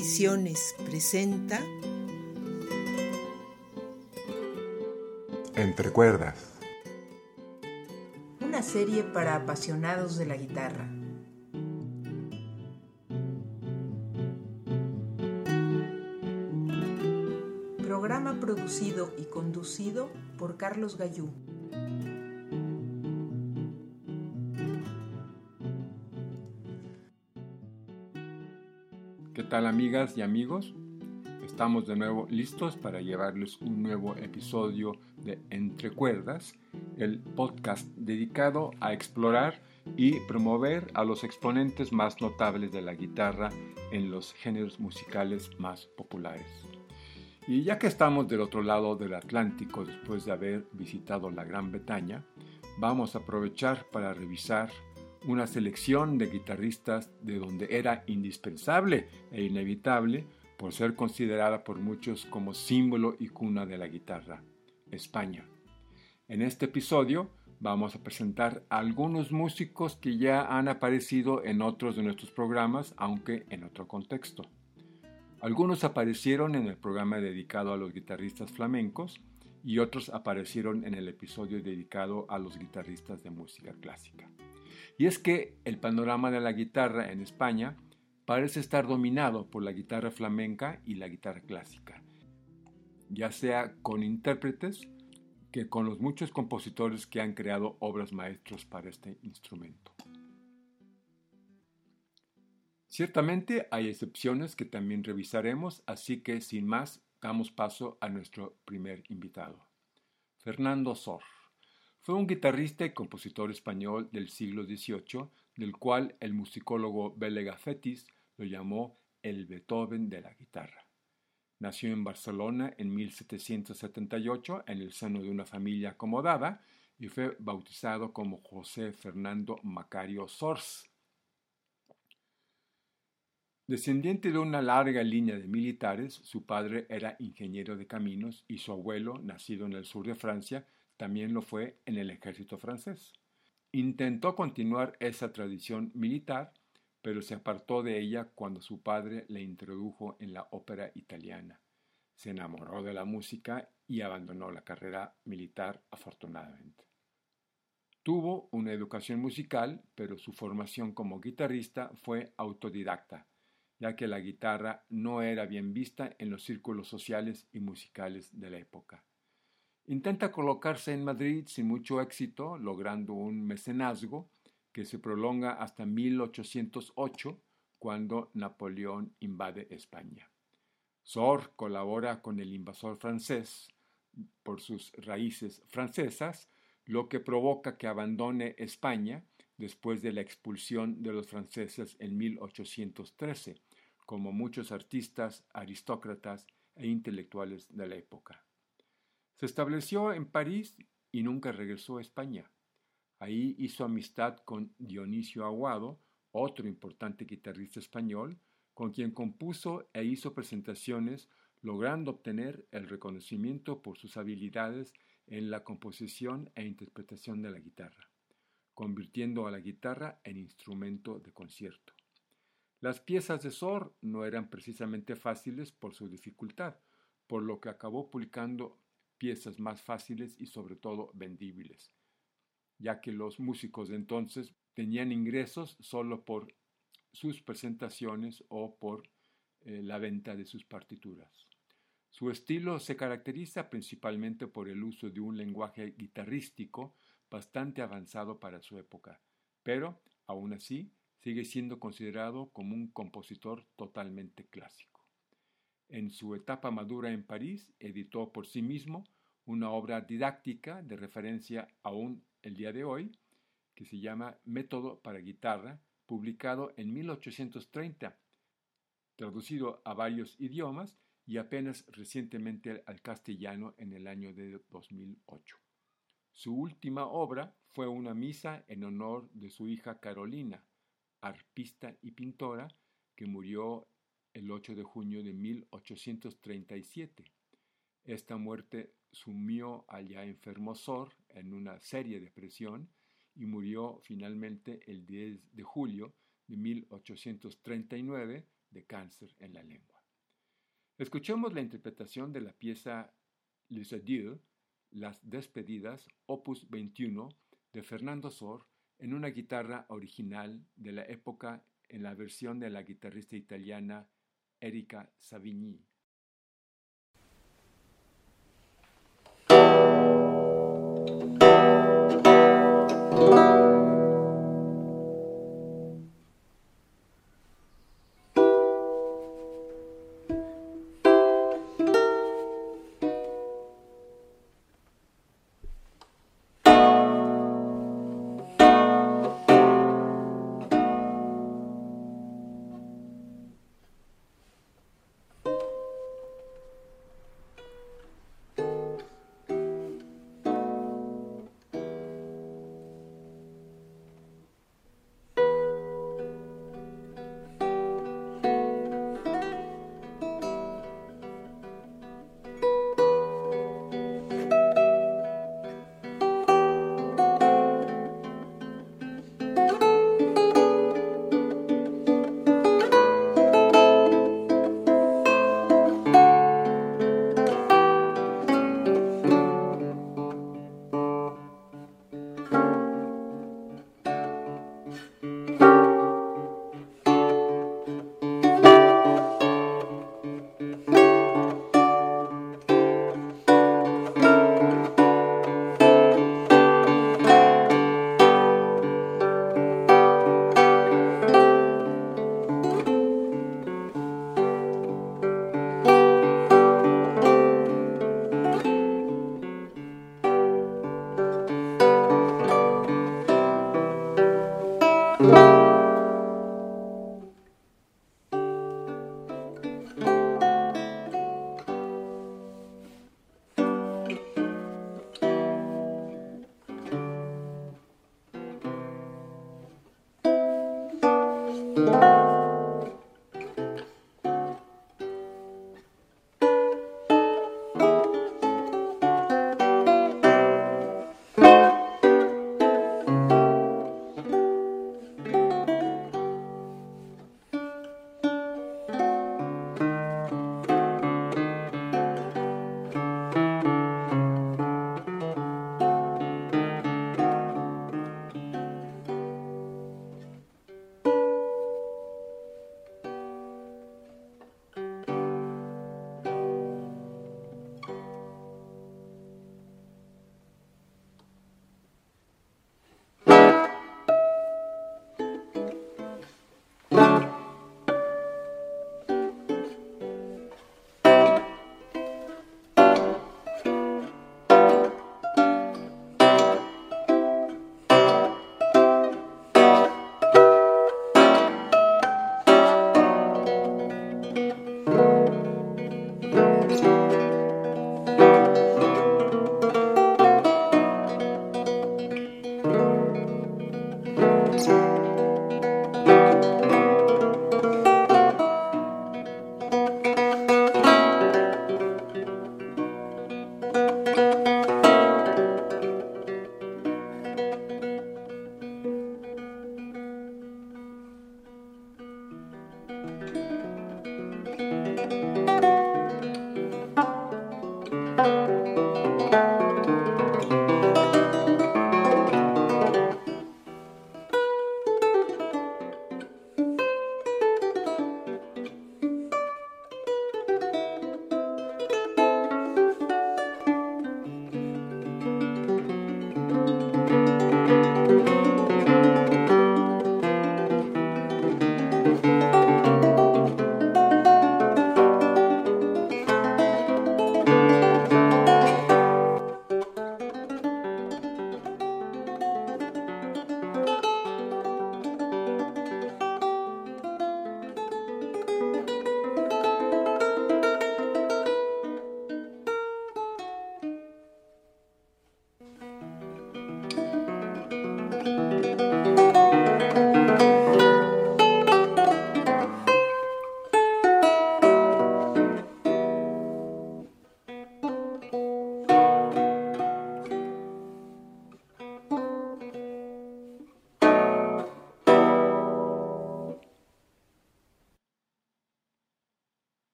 Ediciones presenta Entre cuerdas. Una serie para apasionados de la guitarra. Programa producido y conducido por Carlos Gallú. Tal amigas y amigos? Estamos de nuevo listos para llevarles un nuevo episodio de Entre Cuerdas, el podcast dedicado a explorar y promover a los exponentes más notables de la guitarra en los géneros musicales más populares. Y ya que estamos del otro lado del Atlántico después de haber visitado la Gran Bretaña, vamos a aprovechar para revisar una selección de guitarristas de donde era indispensable e inevitable por ser considerada por muchos como símbolo y cuna de la guitarra, España. En este episodio vamos a presentar algunos músicos que ya han aparecido en otros de nuestros programas, aunque en otro contexto. Algunos aparecieron en el programa dedicado a los guitarristas flamencos y otros aparecieron en el episodio dedicado a los guitarristas de música clásica. Y es que el panorama de la guitarra en España parece estar dominado por la guitarra flamenca y la guitarra clásica, ya sea con intérpretes que con los muchos compositores que han creado obras maestros para este instrumento. Ciertamente hay excepciones que también revisaremos, así que sin más damos paso a nuestro primer invitado, Fernando Sor. Fue un guitarrista y compositor español del siglo XVIII, del cual el musicólogo Belega Fetis lo llamó el Beethoven de la guitarra. Nació en Barcelona en 1778 en el seno de una familia acomodada y fue bautizado como José Fernando Macario Sors. Descendiente de una larga línea de militares, su padre era ingeniero de caminos y su abuelo, nacido en el sur de Francia, también lo fue en el ejército francés. Intentó continuar esa tradición militar, pero se apartó de ella cuando su padre le introdujo en la ópera italiana. Se enamoró de la música y abandonó la carrera militar afortunadamente. Tuvo una educación musical, pero su formación como guitarrista fue autodidacta, ya que la guitarra no era bien vista en los círculos sociales y musicales de la época. Intenta colocarse en Madrid sin mucho éxito, logrando un mecenazgo que se prolonga hasta 1808, cuando Napoleón invade España. Sor colabora con el invasor francés por sus raíces francesas, lo que provoca que abandone España después de la expulsión de los franceses en 1813, como muchos artistas, aristócratas e intelectuales de la época. Se estableció en París y nunca regresó a España. Ahí hizo amistad con Dionisio Aguado, otro importante guitarrista español, con quien compuso e hizo presentaciones, logrando obtener el reconocimiento por sus habilidades en la composición e interpretación de la guitarra, convirtiendo a la guitarra en instrumento de concierto. Las piezas de Sor no eran precisamente fáciles por su dificultad, por lo que acabó publicando piezas más fáciles y sobre todo vendibles, ya que los músicos de entonces tenían ingresos solo por sus presentaciones o por eh, la venta de sus partituras. Su estilo se caracteriza principalmente por el uso de un lenguaje guitarrístico bastante avanzado para su época, pero, aún así, sigue siendo considerado como un compositor totalmente clásico. En su etapa madura en París, editó por sí mismo una obra didáctica de referencia aún el día de hoy, que se llama Método para guitarra, publicado en 1830, traducido a varios idiomas y apenas recientemente al castellano en el año de 2008. Su última obra fue una misa en honor de su hija Carolina, arpista y pintora, que murió el 8 de junio de 1837. Esta muerte sumió al ya enfermo Sor en una seria depresión y murió finalmente el 10 de julio de 1839 de cáncer en la lengua. Escuchemos la interpretación de la pieza Les Adieux, Las Despedidas, opus 21, de Fernando Sor, en una guitarra original de la época en la versión de la guitarrista italiana Erika Savigny.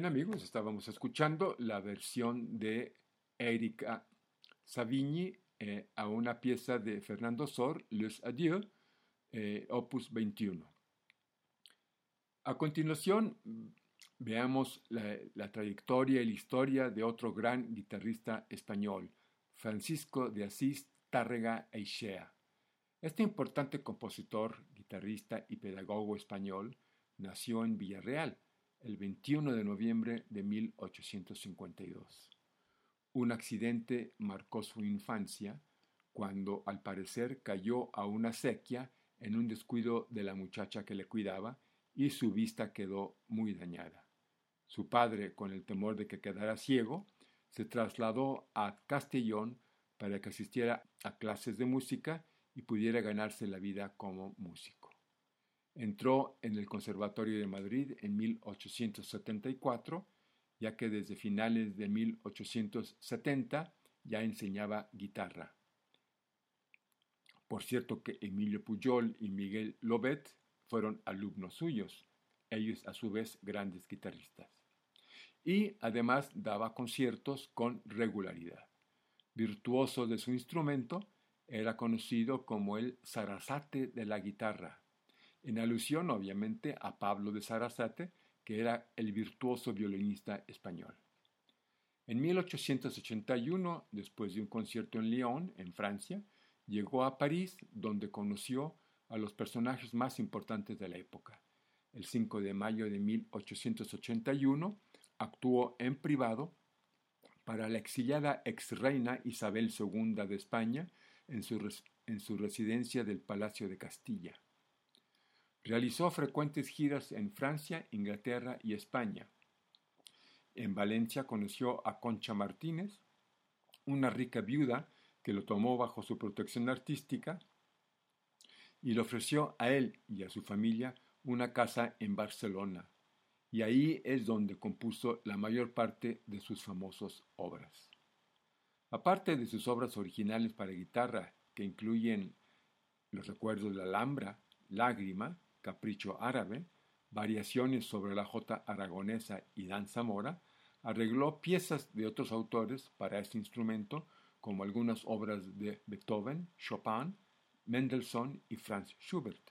Bien amigos, estábamos escuchando la versión de Erika Savigny eh, a una pieza de Fernando Sor, Les Adieux, eh, opus 21. A continuación, veamos la, la, trayectoria y la historia de otro gran guitarrista español, Francisco de Asís Tárrega Eixea. Este importante compositor, guitarrista y pedagogo español nació en Villarreal el 21 de noviembre de 1852. Un accidente marcó su infancia cuando al parecer cayó a una sequía en un descuido de la muchacha que le cuidaba y su vista quedó muy dañada. Su padre, con el temor de que quedara ciego, se trasladó a Castellón para que asistiera a clases de música y pudiera ganarse la vida como músico. Entró en el Conservatorio de Madrid en 1874, ya que desde finales de 1870 ya enseñaba guitarra. Por cierto que Emilio Puyol y Miguel Lobet fueron alumnos suyos, ellos a su vez grandes guitarristas. Y además daba conciertos con regularidad. Virtuoso de su instrumento, era conocido como el Sarasate de la guitarra, en alusión obviamente a Pablo de Sarasate, que era el virtuoso violinista español. En 1881, después de un concierto en Lyon, en Francia, llegó a París, donde conoció a los personajes más importantes de la época. El 5 de mayo de 1881 actuó en privado para la exiliada ex reina Isabel II de España en su, en su residencia del Palacio de Castilla. Realizó frecuentes giras en Francia, Inglaterra y España. En Valencia conoció a Concha Martínez, una rica viuda que lo tomó bajo su protección artística y le ofreció a él y a su familia una casa en Barcelona, y ahí es donde compuso la mayor parte de sus famosas obras. Aparte de sus obras originales para guitarra, que incluyen Los recuerdos de la Alhambra, Lágrima, Capricho Árabe, Variaciones sobre la Jota Aragonesa y Danza Mora, arregló piezas de otros autores para este instrumento, como algunas obras de Beethoven, Chopin, Mendelssohn y Franz Schubert.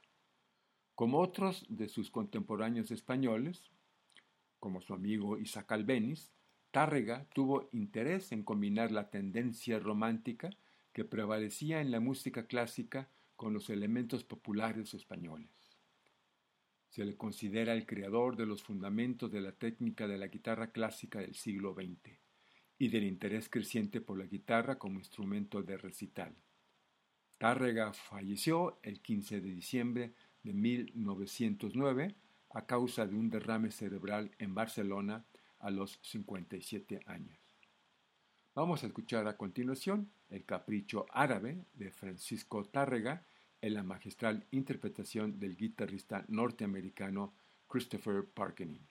Como otros de sus contemporáneos españoles, como su amigo Isaac Albeniz, Tárrega tuvo interés en combinar la tendencia romántica que prevalecía en la música clásica con los elementos populares españoles. Se le considera el creador de los fundamentos de la técnica de la guitarra clásica del siglo XX y del interés creciente por la guitarra como instrumento de recital. Tárrega falleció el 15 de diciembre de 1909 a causa de un derrame cerebral en Barcelona a los 57 años. Vamos a escuchar a continuación El Capricho Árabe de Francisco Tárrega en la magistral interpretación del guitarrista norteamericano Christopher Parkening.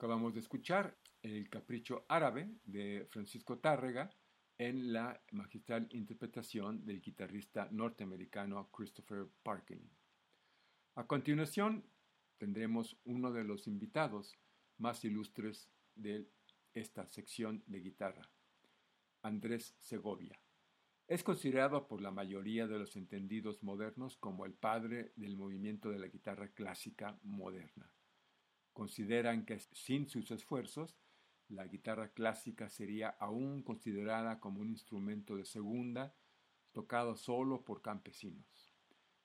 Acabamos de escuchar El Capricho Árabe de Francisco Tárrega en la magistral interpretación del guitarrista norteamericano Christopher Parkin. A continuación tendremos uno de los invitados más ilustres de esta sección de guitarra, Andrés Segovia. Es considerado por la mayoría de los entendidos modernos como el padre del movimiento de la guitarra clásica moderna. Consideran que sin sus esfuerzos, la guitarra clásica sería aún considerada como un instrumento de segunda, tocado solo por campesinos.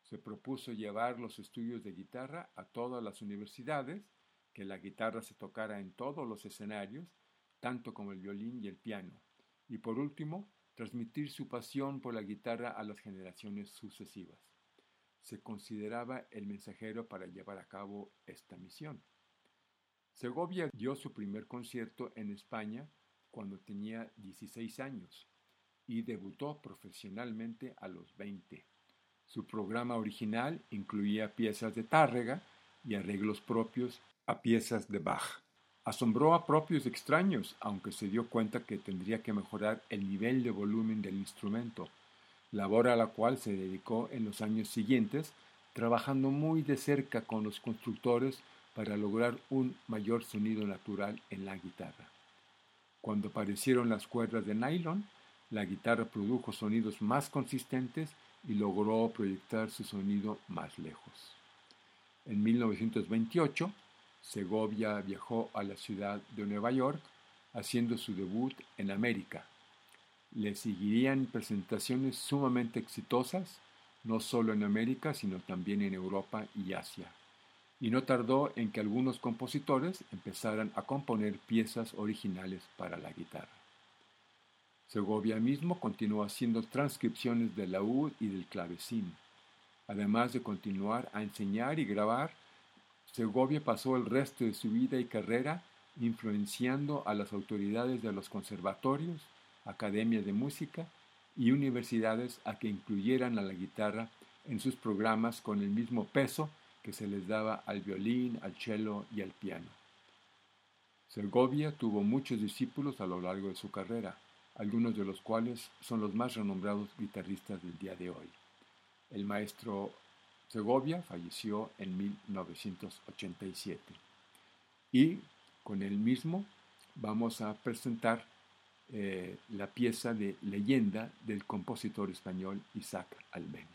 Se propuso llevar los estudios de guitarra a todas las universidades, que la guitarra se tocara en todos los escenarios, tanto como el violín y el piano, y por último, transmitir su pasión por la guitarra a las generaciones sucesivas. Se consideraba el mensajero para llevar a cabo esta misión. Segovia dio su primer concierto en España cuando tenía 16 años y debutó profesionalmente a los 20. Su programa original incluía piezas de Tárrega y arreglos propios a piezas de Bach. Asombró a propios extraños, aunque se dio cuenta que tendría que mejorar el nivel de volumen del instrumento, labor a la cual se dedicó en los años siguientes, trabajando muy de cerca con los constructores para lograr un mayor sonido natural en la guitarra. Cuando aparecieron las cuerdas de nylon, la guitarra produjo sonidos más consistentes y logró proyectar su sonido más lejos. En 1928, Segovia viajó a la ciudad de Nueva York, haciendo su debut en América. Le seguirían presentaciones sumamente exitosas, no solo en América, sino también en Europa y Asia y no tardó en que algunos compositores empezaran a componer piezas originales para la guitarra. Segovia mismo continuó haciendo transcripciones del laúd y del clavecín. Además de continuar a enseñar y grabar, Segovia pasó el resto de su vida y carrera influenciando a las autoridades de los conservatorios, academias de música y universidades a que incluyeran a la guitarra en sus programas con el mismo peso que se les daba al violín, al cello y al piano. Segovia tuvo muchos discípulos a lo largo de su carrera, algunos de los cuales son los más renombrados guitarristas del día de hoy. El maestro Segovia falleció en 1987 y con él mismo vamos a presentar eh, la pieza de leyenda del compositor español Isaac Albéniz.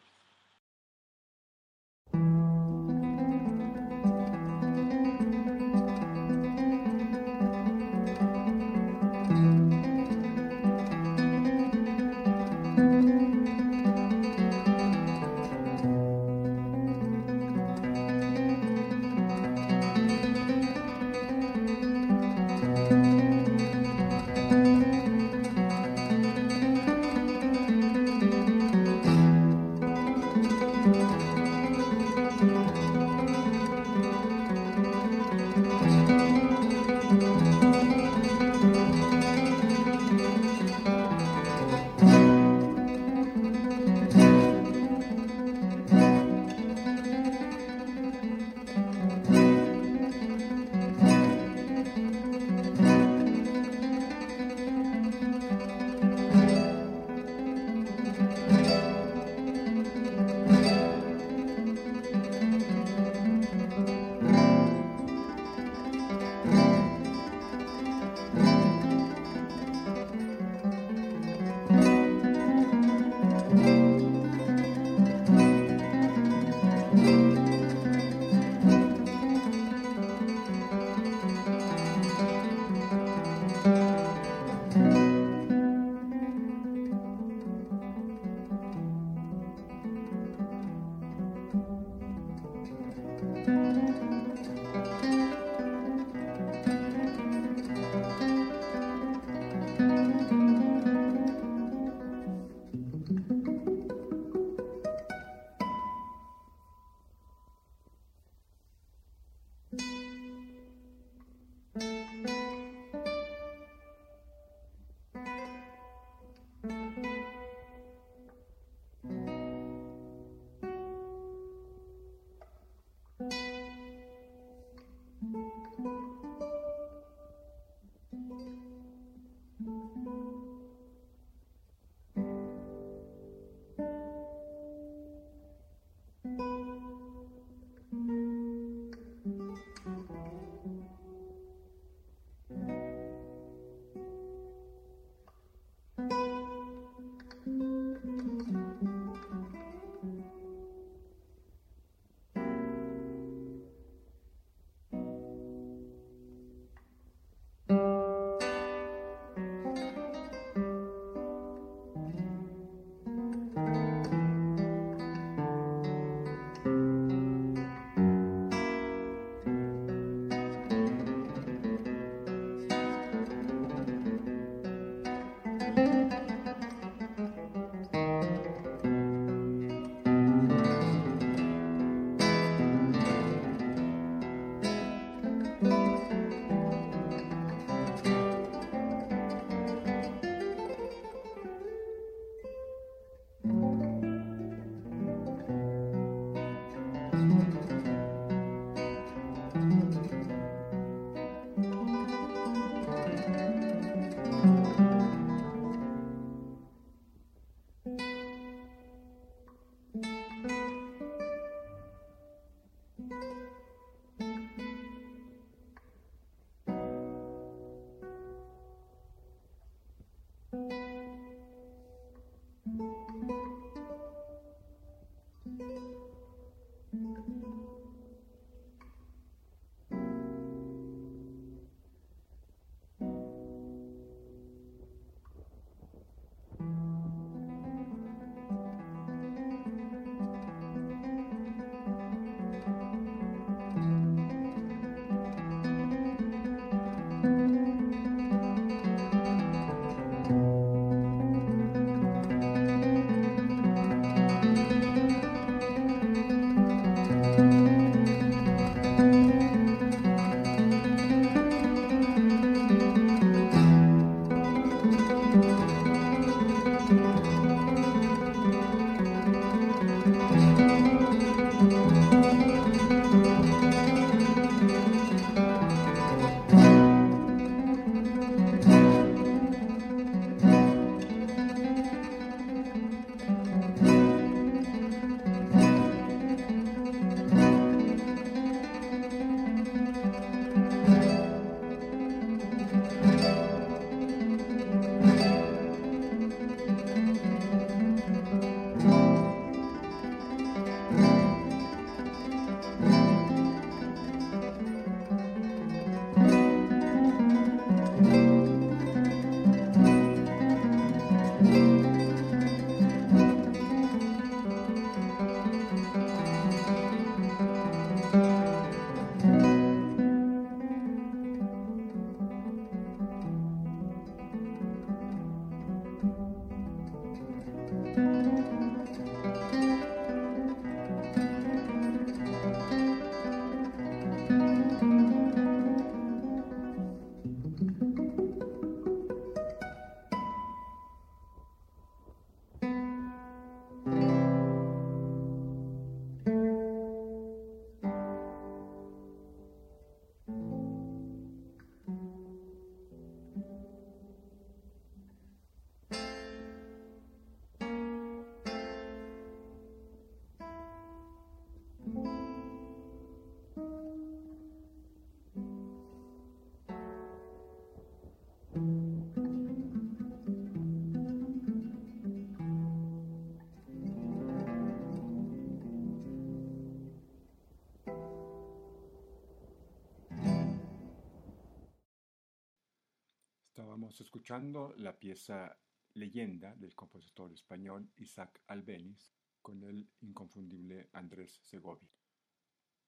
Estamos escuchando la pieza Leyenda del compositor español Isaac Albeniz con el inconfundible Andrés Segovia.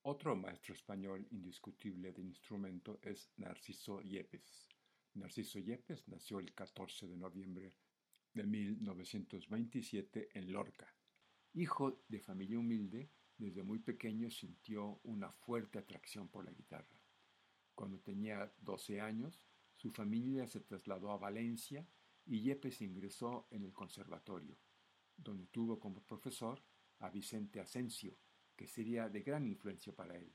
Otro maestro español indiscutible de instrumento es Narciso Yepes. Narciso Yepes nació el 14 de noviembre de 1927 en Lorca. Hijo de familia humilde, desde muy pequeño sintió una fuerte atracción por la guitarra. Cuando tenía 12 años, su familia se trasladó a Valencia y Yepes ingresó en el conservatorio, donde tuvo como profesor a Vicente Asensio, que sería de gran influencia para él.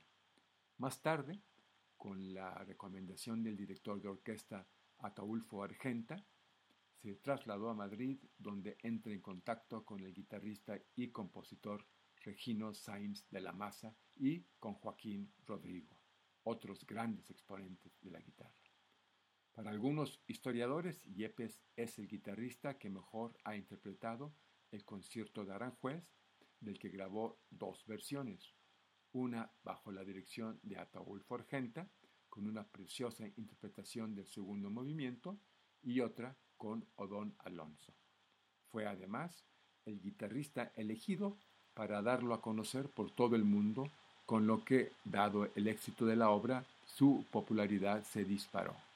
Más tarde, con la recomendación del director de orquesta Ataulfo Argenta, se trasladó a Madrid, donde entra en contacto con el guitarrista y compositor Regino Sainz de la Maza y con Joaquín Rodrigo, otros grandes exponentes de la guitarra. Para algunos historiadores, Yepes es el guitarrista que mejor ha interpretado el concierto de Aranjuez, del que grabó dos versiones, una bajo la dirección de Ataúl Forgenta, con una preciosa interpretación del segundo movimiento, y otra con Odón Alonso. Fue además el guitarrista elegido para darlo a conocer por todo el mundo, con lo que, dado el éxito de la obra, su popularidad se disparó.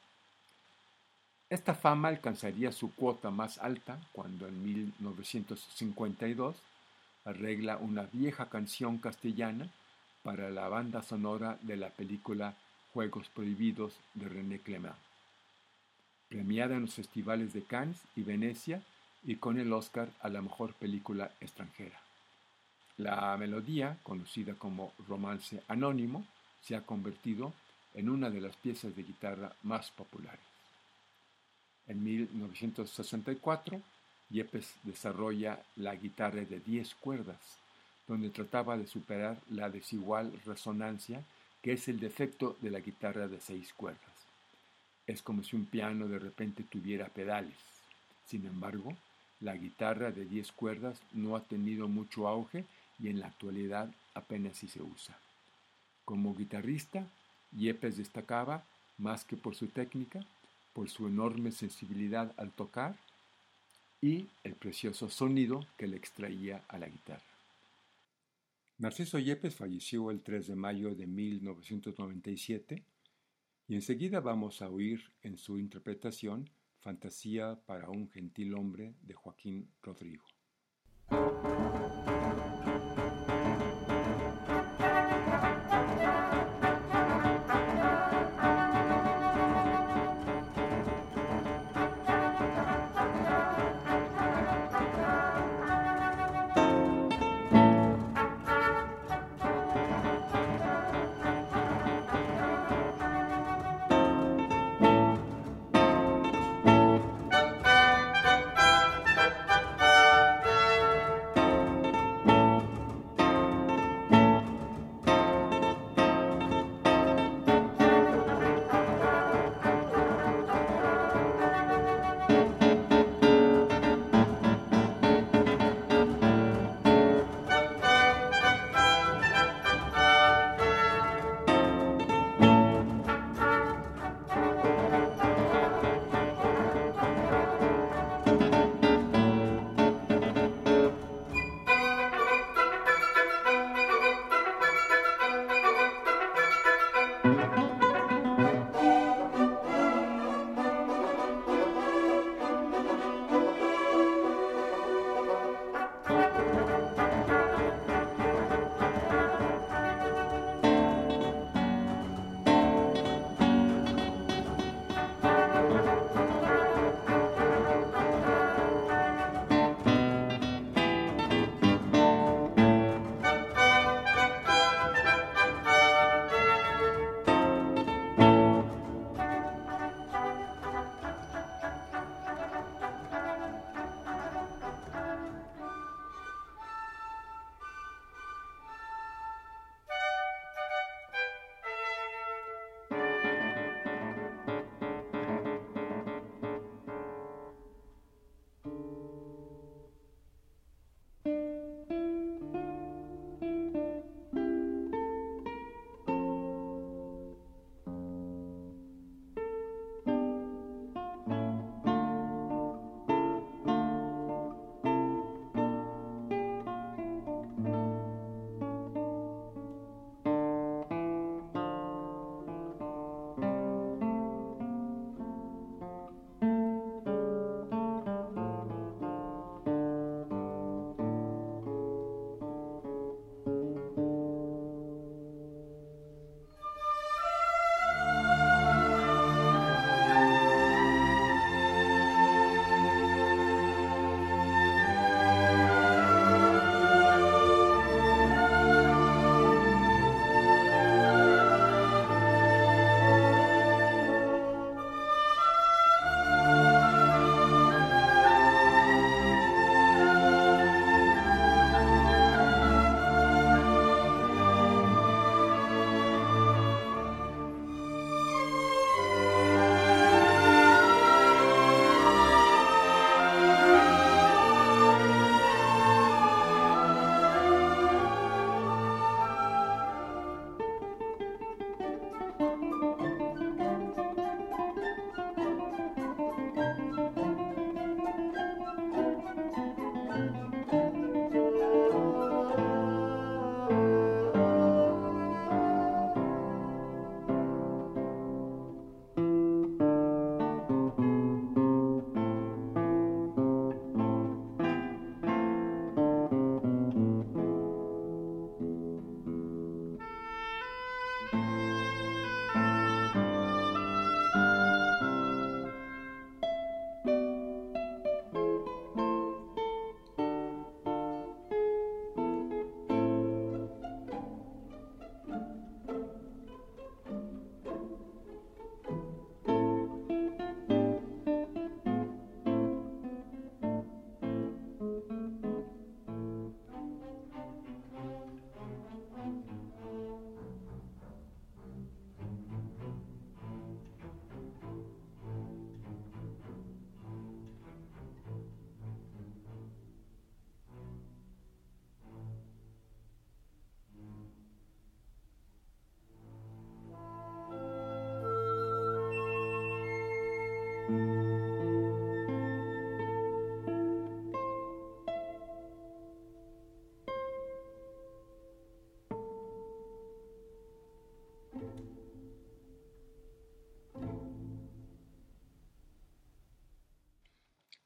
Esta fama alcanzaría su cuota más alta cuando en 1952 arregla una vieja canción castellana para la banda sonora de la película Juegos Prohibidos de René Clément, premiada en los festivales de Cannes y Venecia y con el Oscar a la mejor película extranjera. La melodía, conocida como Romance Anónimo, se ha convertido en una de las piezas de guitarra más populares. En 1964, Yepes desarrolla la guitarra de 10 cuerdas, donde trataba de superar la desigual resonancia que es el defecto de la guitarra de 6 cuerdas. Es como si un piano de repente tuviera pedales. Sin embargo, la guitarra de 10 cuerdas no ha tenido mucho auge y en la actualidad apenas si se usa. Como guitarrista, Yepes destacaba, más que por su técnica, por su enorme sensibilidad al tocar y el precioso sonido que le extraía a la guitarra. Narciso Yepes falleció el 3 de mayo de 1997 y enseguida vamos a oír en su interpretación Fantasía para un gentil hombre de Joaquín Rodrigo.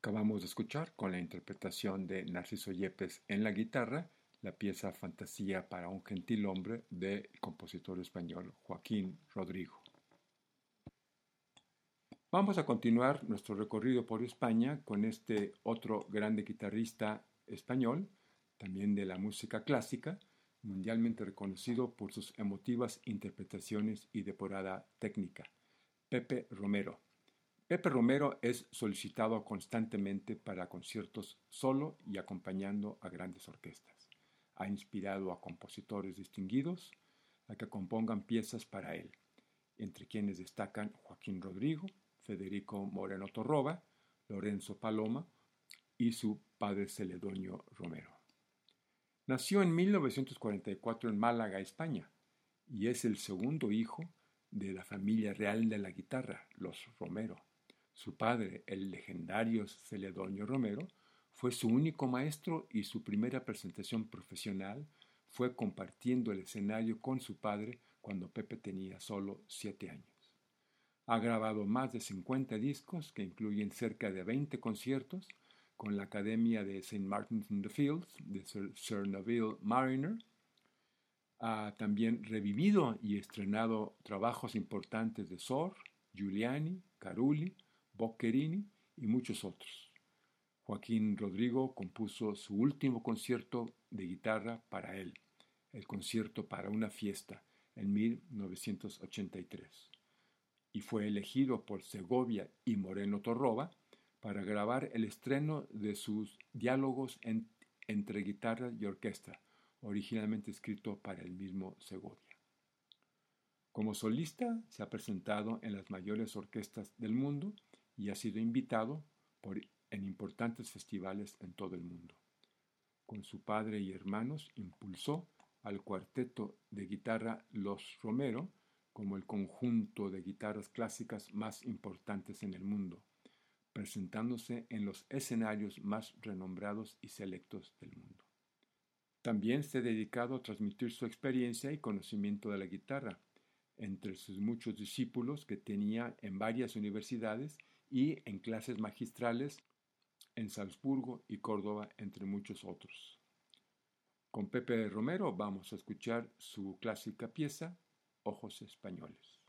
Acabamos de escuchar con la interpretación de Narciso Yepes en la guitarra la pieza Fantasía para un gentil hombre del compositor español Joaquín Rodrigo. Vamos a continuar nuestro recorrido por España con este otro grande guitarrista español, también de la música clásica, mundialmente reconocido por sus emotivas interpretaciones y depurada técnica, Pepe Romero. Pepe Romero es solicitado constantemente para conciertos solo y acompañando a grandes orquestas. Ha inspirado a compositores distinguidos a que compongan piezas para él, entre quienes destacan Joaquín Rodrigo, Federico Moreno Torroba, Lorenzo Paloma y su padre Celedonio Romero. Nació en 1944 en Málaga, España, y es el segundo hijo de la familia real de la guitarra, los Romero. Su padre, el legendario Celedonio Romero, fue su único maestro y su primera presentación profesional fue compartiendo el escenario con su padre cuando Pepe tenía solo siete años. Ha grabado más de 50 discos que incluyen cerca de 20 conciertos con la Academia de St. Martin's in the Fields de Sir, Neville Mariner. Ha también revivido y estrenado trabajos importantes de Sor, Giuliani, Carulli, Boccherini y muchos otros. Joaquín Rodrigo compuso su último concierto de guitarra para él, el concierto para una fiesta, en 1983, y fue elegido por Segovia y Moreno Torroba para grabar el estreno de sus diálogos entre guitarra y orquesta, originalmente escrito para el mismo Segovia. Como solista se ha presentado en las mayores orquestas del mundo y ha sido invitado en importantes festivales en todo el mundo. Con su padre y hermanos impulsó al cuarteto de guitarra Los Romero como el conjunto de guitarras clásicas más importantes en el mundo, presentándose en los escenarios más renombrados y selectos del mundo. También se ha dedicado a transmitir su experiencia y conocimiento de la guitarra entre sus muchos discípulos que tenía en varias universidades y en clases magistrales en Salzburgo y Córdoba, entre muchos otros. Con Pepe Romero vamos a escuchar su clásica pieza, Ojos Españoles.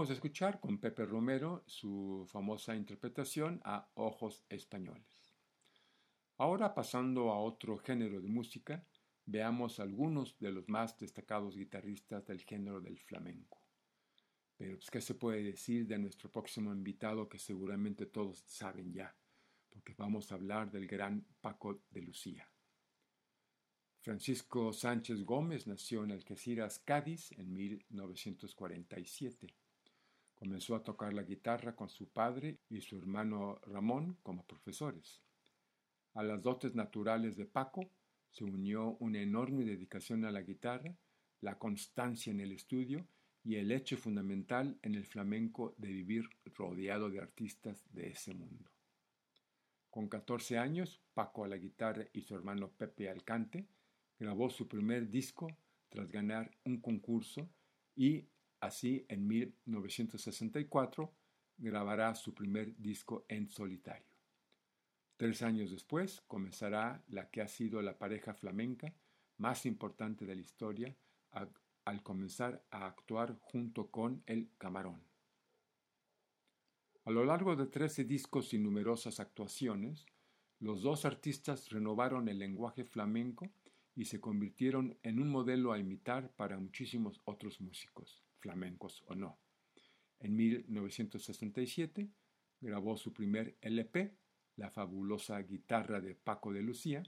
Acabamos de escuchar con Pepe Romero su famosa interpretación a Ojos Españoles. Ahora pasando a otro género de música, veamos algunos de los más destacados guitarristas del género del flamenco. Pero, pues, ¿qué se puede decir de nuestro próximo invitado que seguramente todos saben ya? Porque vamos a hablar del gran Paco de Lucía. Francisco Sánchez Gómez nació en Algeciras, Cádiz, en 1947. Comenzó a tocar la guitarra con su padre y su hermano Ramón como profesores. A las dotes naturales de Paco se unió una enorme dedicación a la guitarra, la constancia en el estudio y el hecho fundamental en el flamenco de vivir rodeado de artistas de ese mundo. Con 14 años, Paco a la guitarra y su hermano Pepe al cante grabó su primer disco tras ganar un concurso y así en 1964 grabará su primer disco en solitario. Tres años después comenzará la que ha sido la pareja flamenca más importante de la historia al comenzar a actuar junto con el Camarón. A lo largo de trece discos y numerosas actuaciones, los dos artistas renovaron el lenguaje flamenco y se convirtieron en un modelo a imitar para muchísimos otros músicos, flamencos o no. En 1967 grabó su primer LP, La fabulosa guitarra de Paco de Lucía,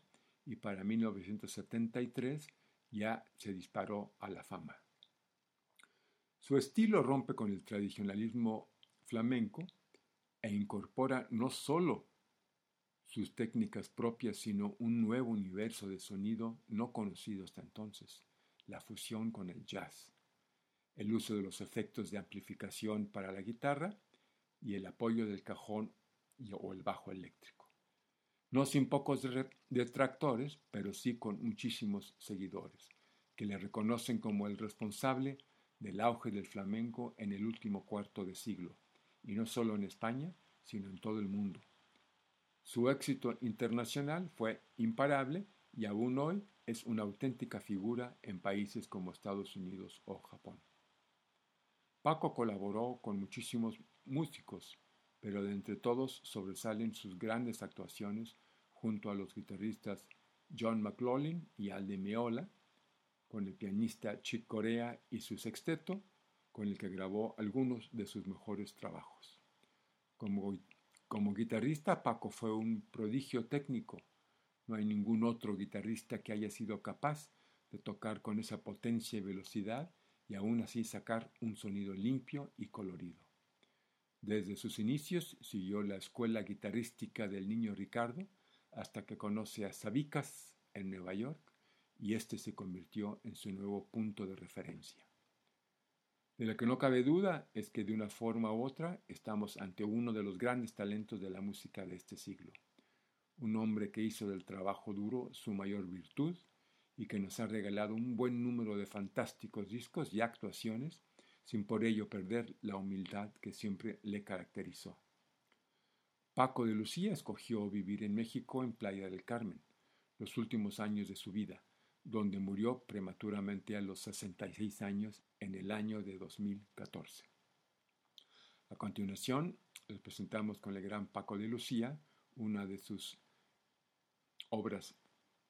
y para 1973 ya se disparó a la fama. Su estilo rompe con el tradicionalismo flamenco e incorpora no solo sus técnicas propias, sino un nuevo universo de sonido no conocido hasta entonces, la fusión con el jazz, el uso de los efectos de amplificación para la guitarra y el apoyo del cajón o el bajo eléctrico. No sin pocos detractores, pero sí con muchísimos seguidores, que le reconocen como el responsable del auge del flamenco en el último cuarto de siglo, y no solo en España, sino en todo el mundo su éxito internacional fue imparable y aún hoy es una auténtica figura en países como Estados Unidos o Japón. Paco colaboró con muchísimos músicos, pero de entre todos sobresalen sus grandes actuaciones junto a los guitarristas John McLaughlin y Alde Meola, con el pianista Chick Corea y su sexteto, con el que grabó algunos de sus mejores trabajos. Como como guitarrista, Paco fue un prodigio técnico. No hay ningún otro guitarrista que haya sido capaz de tocar con esa potencia y velocidad y aún así sacar un sonido limpio y colorido. Desde sus inicios siguió la escuela guitarrística del niño Ricardo hasta que conoce a Sabicas en Nueva York y este se convirtió en su nuevo punto de referencia. De lo que no cabe duda es que de una forma u otra estamos ante uno de los grandes talentos de la música de este siglo. Un hombre que hizo del trabajo duro su mayor virtud y que nos ha regalado un buen número de fantásticos discos y actuaciones sin por ello perder la humildad que siempre le caracterizó. Paco de Lucía escogió vivir en México en Playa del Carmen, los últimos años de su vida, donde murió prematuramente a los 66 años en el año de 2014. A continuación, les presentamos con el gran Paco de Lucía una de sus obras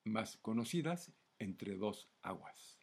más conocidas, Entre dos aguas.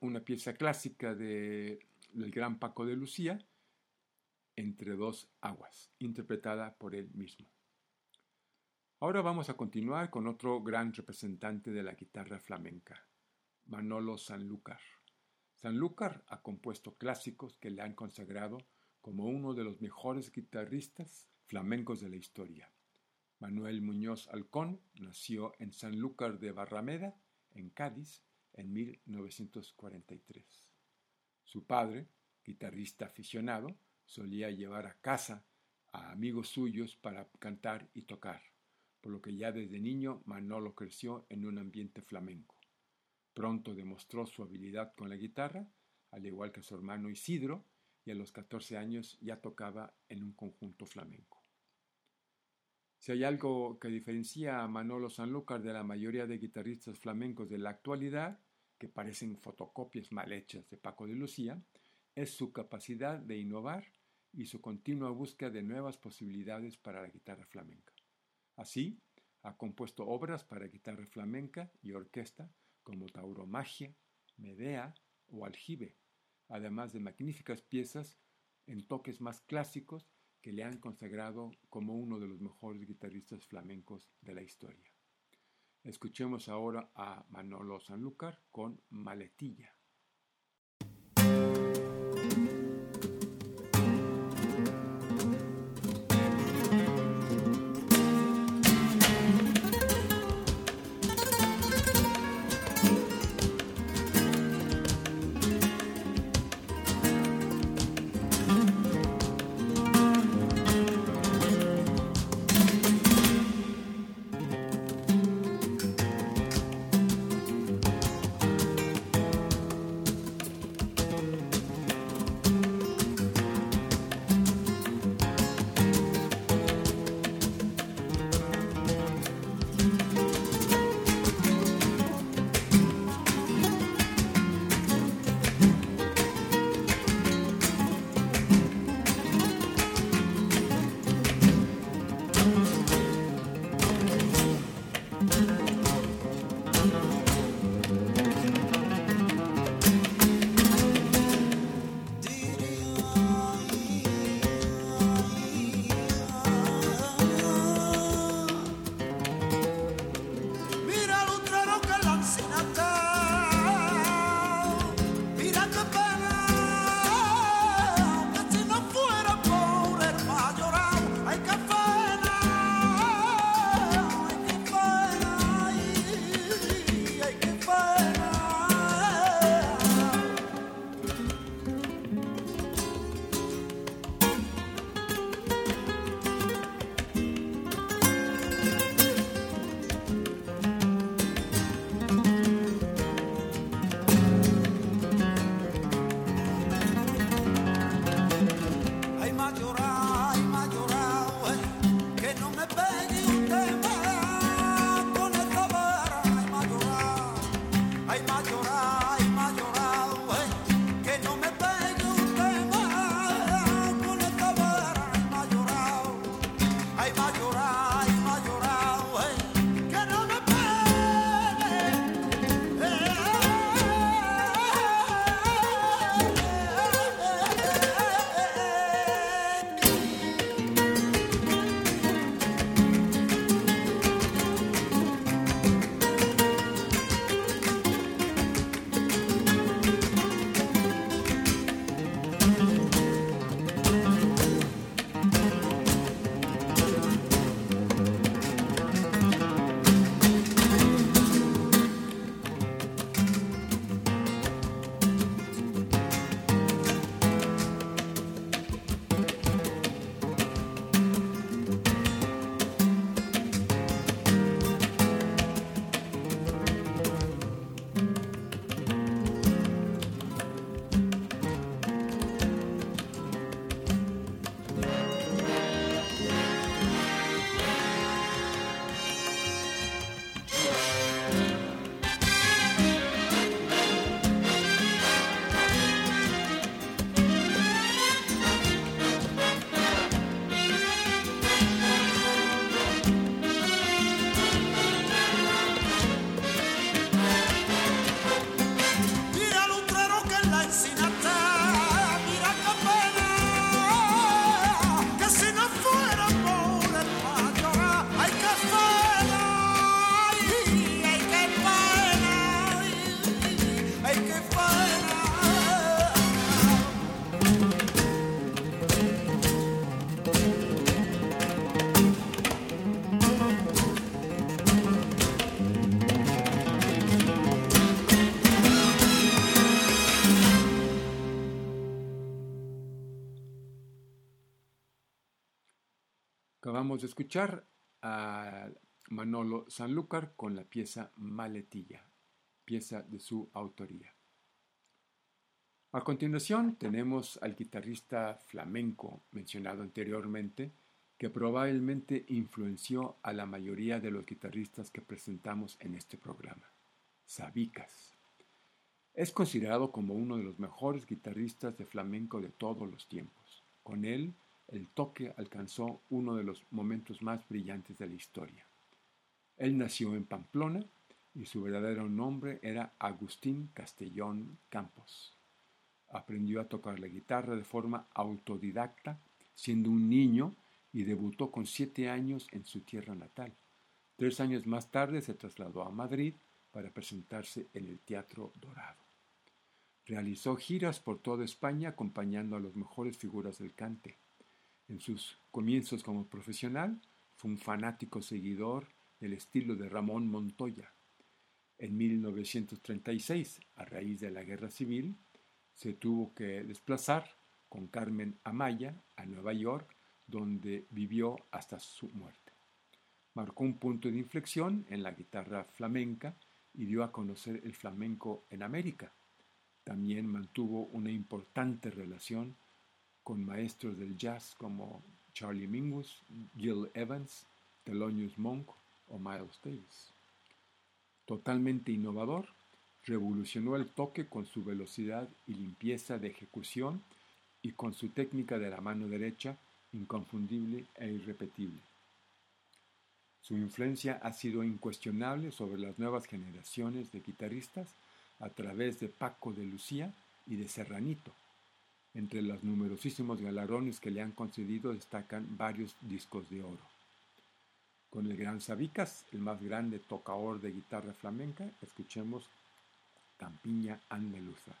Una pieza clásica de, del gran Paco de Lucía, Entre dos aguas, interpretada por él mismo. Ahora vamos a continuar con otro gran representante de la guitarra flamenca, Manolo Sanlúcar. Sanlúcar ha compuesto clásicos que le han consagrado como uno de los mejores guitarristas flamencos de la historia. Manuel Muñoz Alcón nació en Sanlúcar de Barrameda, en Cádiz, en 1943. Su padre, guitarrista aficionado, solía llevar a casa a amigos suyos para cantar y tocar, por lo que ya desde niño Manolo creció en un ambiente flamenco. Pronto demostró su habilidad con la guitarra, al igual que su hermano Isidro, y a los 14 años ya tocaba en un conjunto flamenco. Si hay algo que diferencia a Manolo Sanlúcar de la mayoría de guitarristas flamencos de la actualidad, que parecen fotocopias mal hechas de Paco de Lucía, es su capacidad de innovar y su continua búsqueda de nuevas posibilidades para la guitarra flamenca. Así, ha compuesto obras para guitarra flamenca y orquesta como Tauromagia, Medea o Aljibe, además de magníficas piezas en toques más clásicos que le han consagrado como uno de los mejores guitarristas flamencos de la historia. Escuchemos ahora a Manolo Sanlúcar con Maletilla. Acabamos de escuchar a Manolo Sanlúcar con la pieza Maletilla, pieza de su autoría. A continuación tenemos al guitarrista flamenco mencionado anteriormente, que probablemente influenció a la mayoría de los guitarristas que presentamos en este programa, Sabicas. Es considerado como uno de los mejores guitarristas de flamenco de todos los tiempos. Con él, el toque alcanzó uno de los momentos más brillantes de la historia. Él nació en Pamplona y su verdadero nombre era Agustín Castellón Campos. Aprendió a tocar la guitarra de forma autodidacta siendo un niño y debutó con siete años en su tierra natal. Tres años más tarde se trasladó a Madrid para presentarse en el Teatro Dorado. Realizó giras por toda España acompañando a las mejores figuras del cante. En sus comienzos como profesional fue un fanático seguidor del estilo de Ramón Montoya. En 1936, a raíz de la Guerra Civil, se tuvo que desplazar con Carmen Amaya a Nueva York donde vivió hasta su muerte. Marcó un punto de inflexión en la guitarra flamenca y dio a conocer el flamenco en América. También mantuvo una importante relación con maestros del jazz como Charlie Mingus, Gil Evans, Thelonious Monk o Miles Davis. Totalmente innovador, revolucionó el toque con su velocidad y limpieza de ejecución y con su técnica de la mano derecha inconfundible e irrepetible. Su influencia ha sido incuestionable sobre las nuevas generaciones de guitarristas a través de Paco de Lucía y de Serranito. Entre los numerosísimos galardones que le han concedido destacan varios discos de oro. Con el gran Sabicas, el más grande tocador de guitarra flamenca, escuchemos Campiña Andaluza.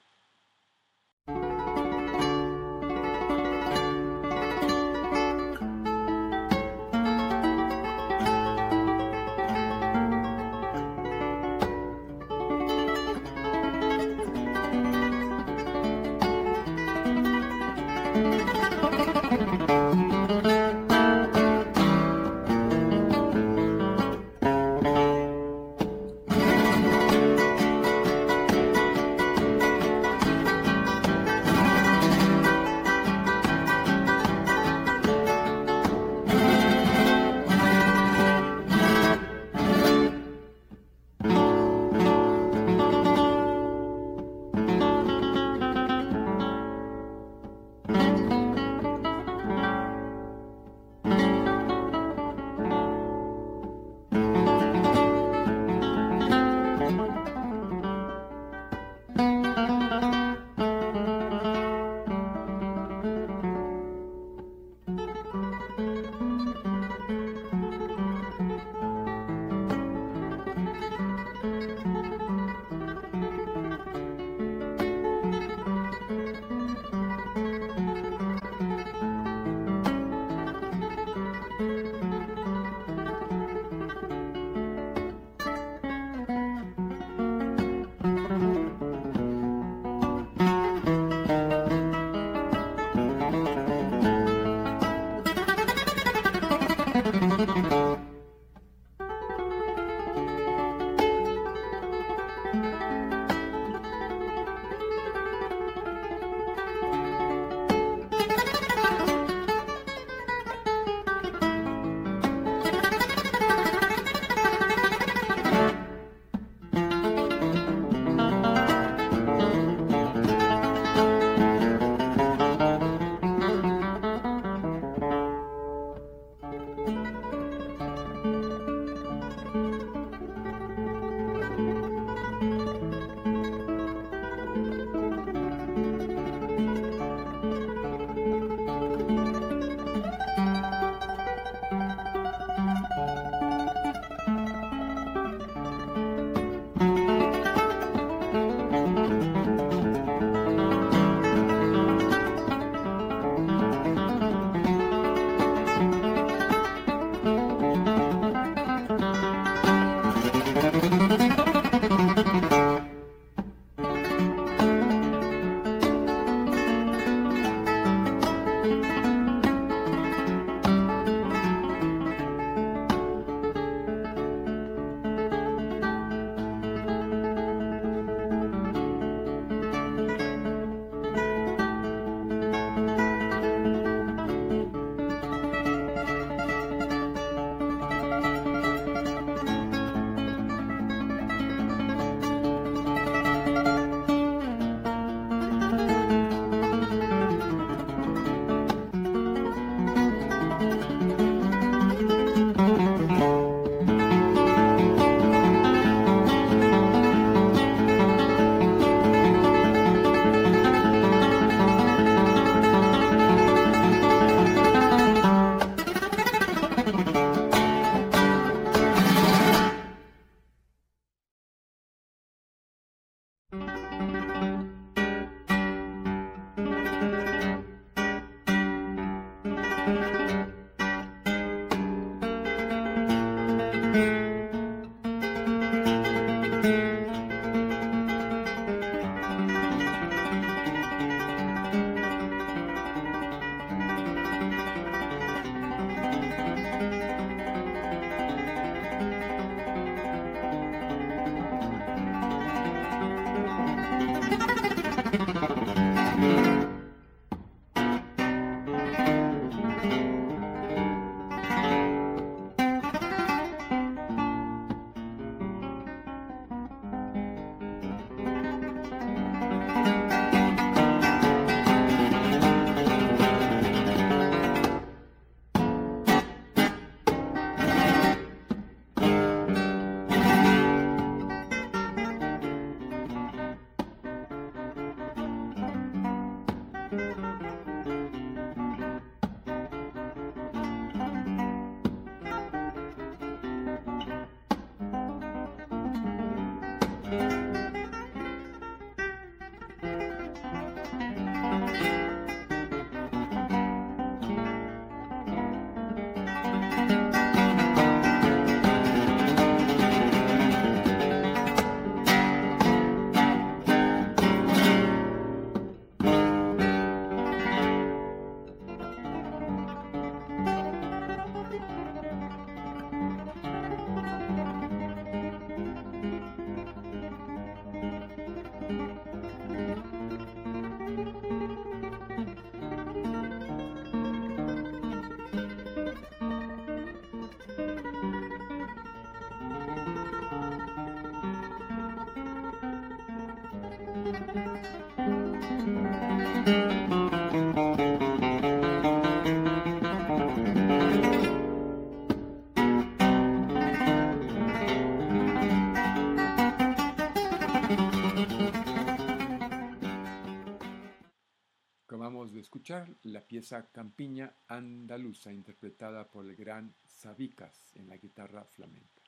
La pieza Campiña Andaluza interpretada por el gran Sabicas en la guitarra flamenca.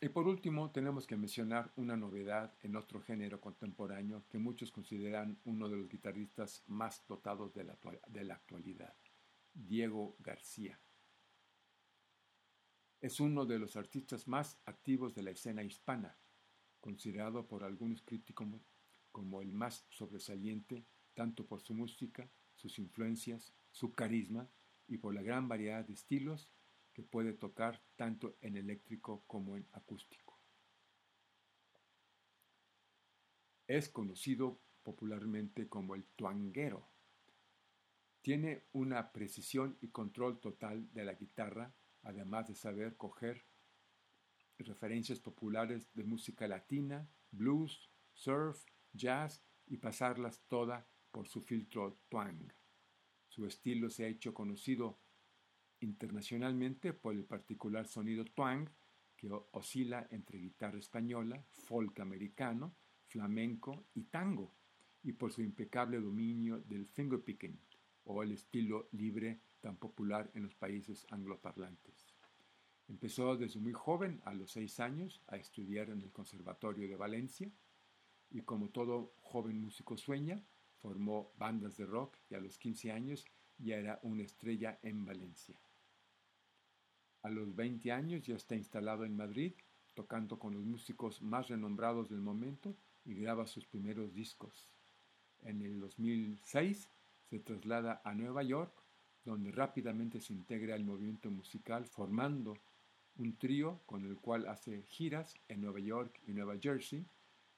Y por último tenemos que mencionar una novedad en otro género contemporáneo que muchos consideran uno de los guitarristas más dotados de la, de la actualidad, Diego García. Es uno de los artistas más activos de la escena hispana, considerado por algunos críticos como el más sobresaliente tanto por su música, sus influencias, su carisma y por la gran variedad de estilos que puede tocar tanto en eléctrico como en acústico. Es conocido popularmente como el tuanguero. Tiene una precisión y control total de la guitarra, además de saber coger referencias populares de música latina, blues, surf, jazz y pasarlas todas por su filtro twang. Su estilo se ha hecho conocido internacionalmente por el particular sonido twang que oscila entre guitarra española, folk americano, flamenco y tango, y por su impecable dominio del fingerpicking o el estilo libre tan popular en los países angloparlantes. Empezó desde muy joven, a los seis años, a estudiar en el Conservatorio de Valencia y como todo joven músico sueña, formó bandas de rock y a los 15 años ya era una estrella en Valencia. A los 20 años ya está instalado en Madrid, tocando con los músicos más renombrados del momento y graba sus primeros discos. En el 2006 se traslada a Nueva York, donde rápidamente se integra al movimiento musical formando un trío con el cual hace giras en Nueva York y Nueva Jersey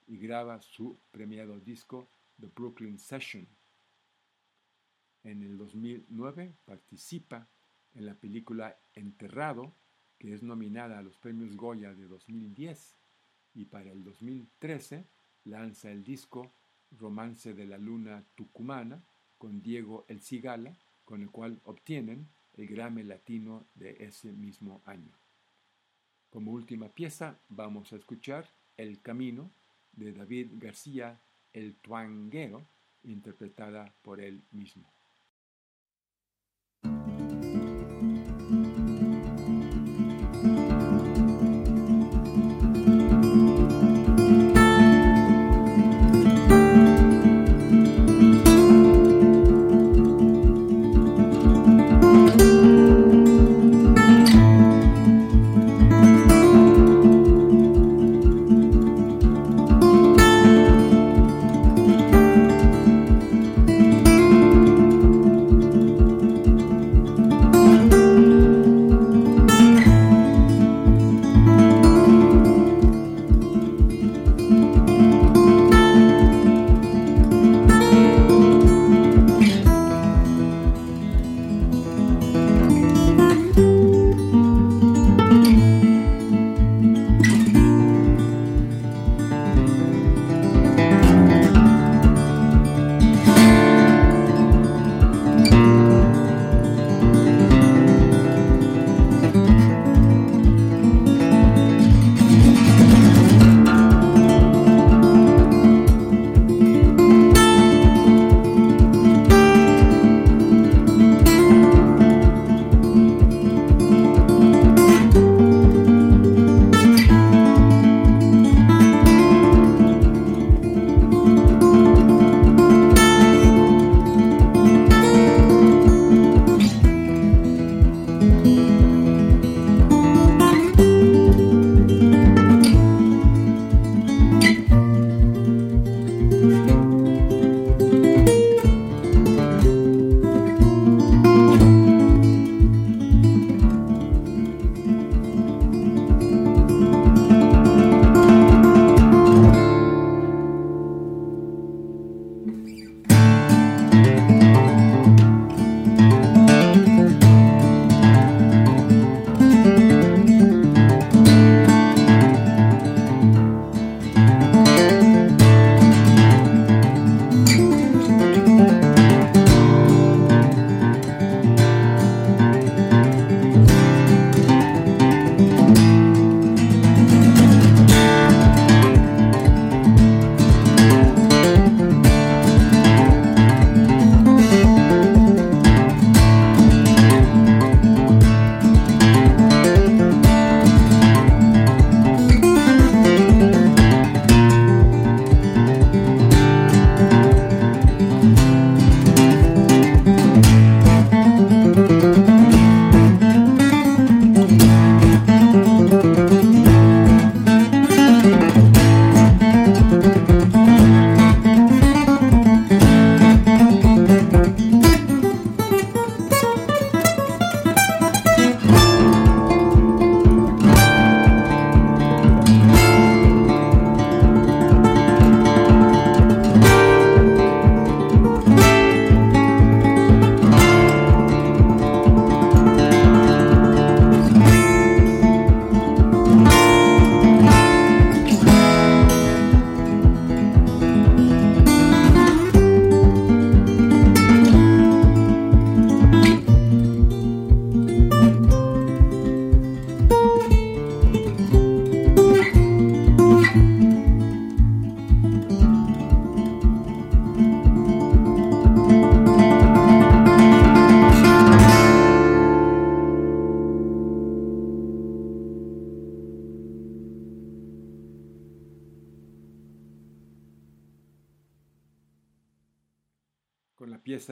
y graba su premiado disco The Brooklyn Session. En el 2009 participa en la película Enterrado, que es nominada a los premios Goya de 2010, y para el 2013 lanza el disco Romance de la Luna Tucumana con Diego El Cigala, con el cual obtienen el Grammy Latino de ese mismo año. Como última pieza vamos a escuchar El Camino de David García el tuanguero, interpretada por él mismo.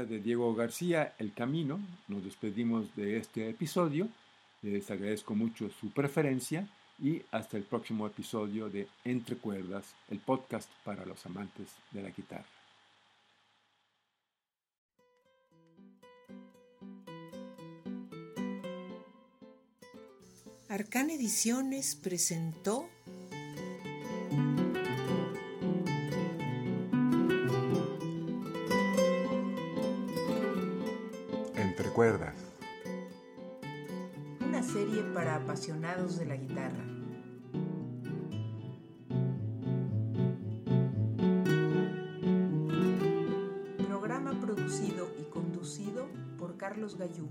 De Diego García, El Camino, nos despedimos de este episodio. Les agradezco mucho su preferencia y hasta el próximo episodio de Entre Cuerdas, el podcast para los amantes de la guitarra. Arcán Ediciones presentó Una serie para apasionados de la guitarra. Programa producido y conducido por Carlos Gallú.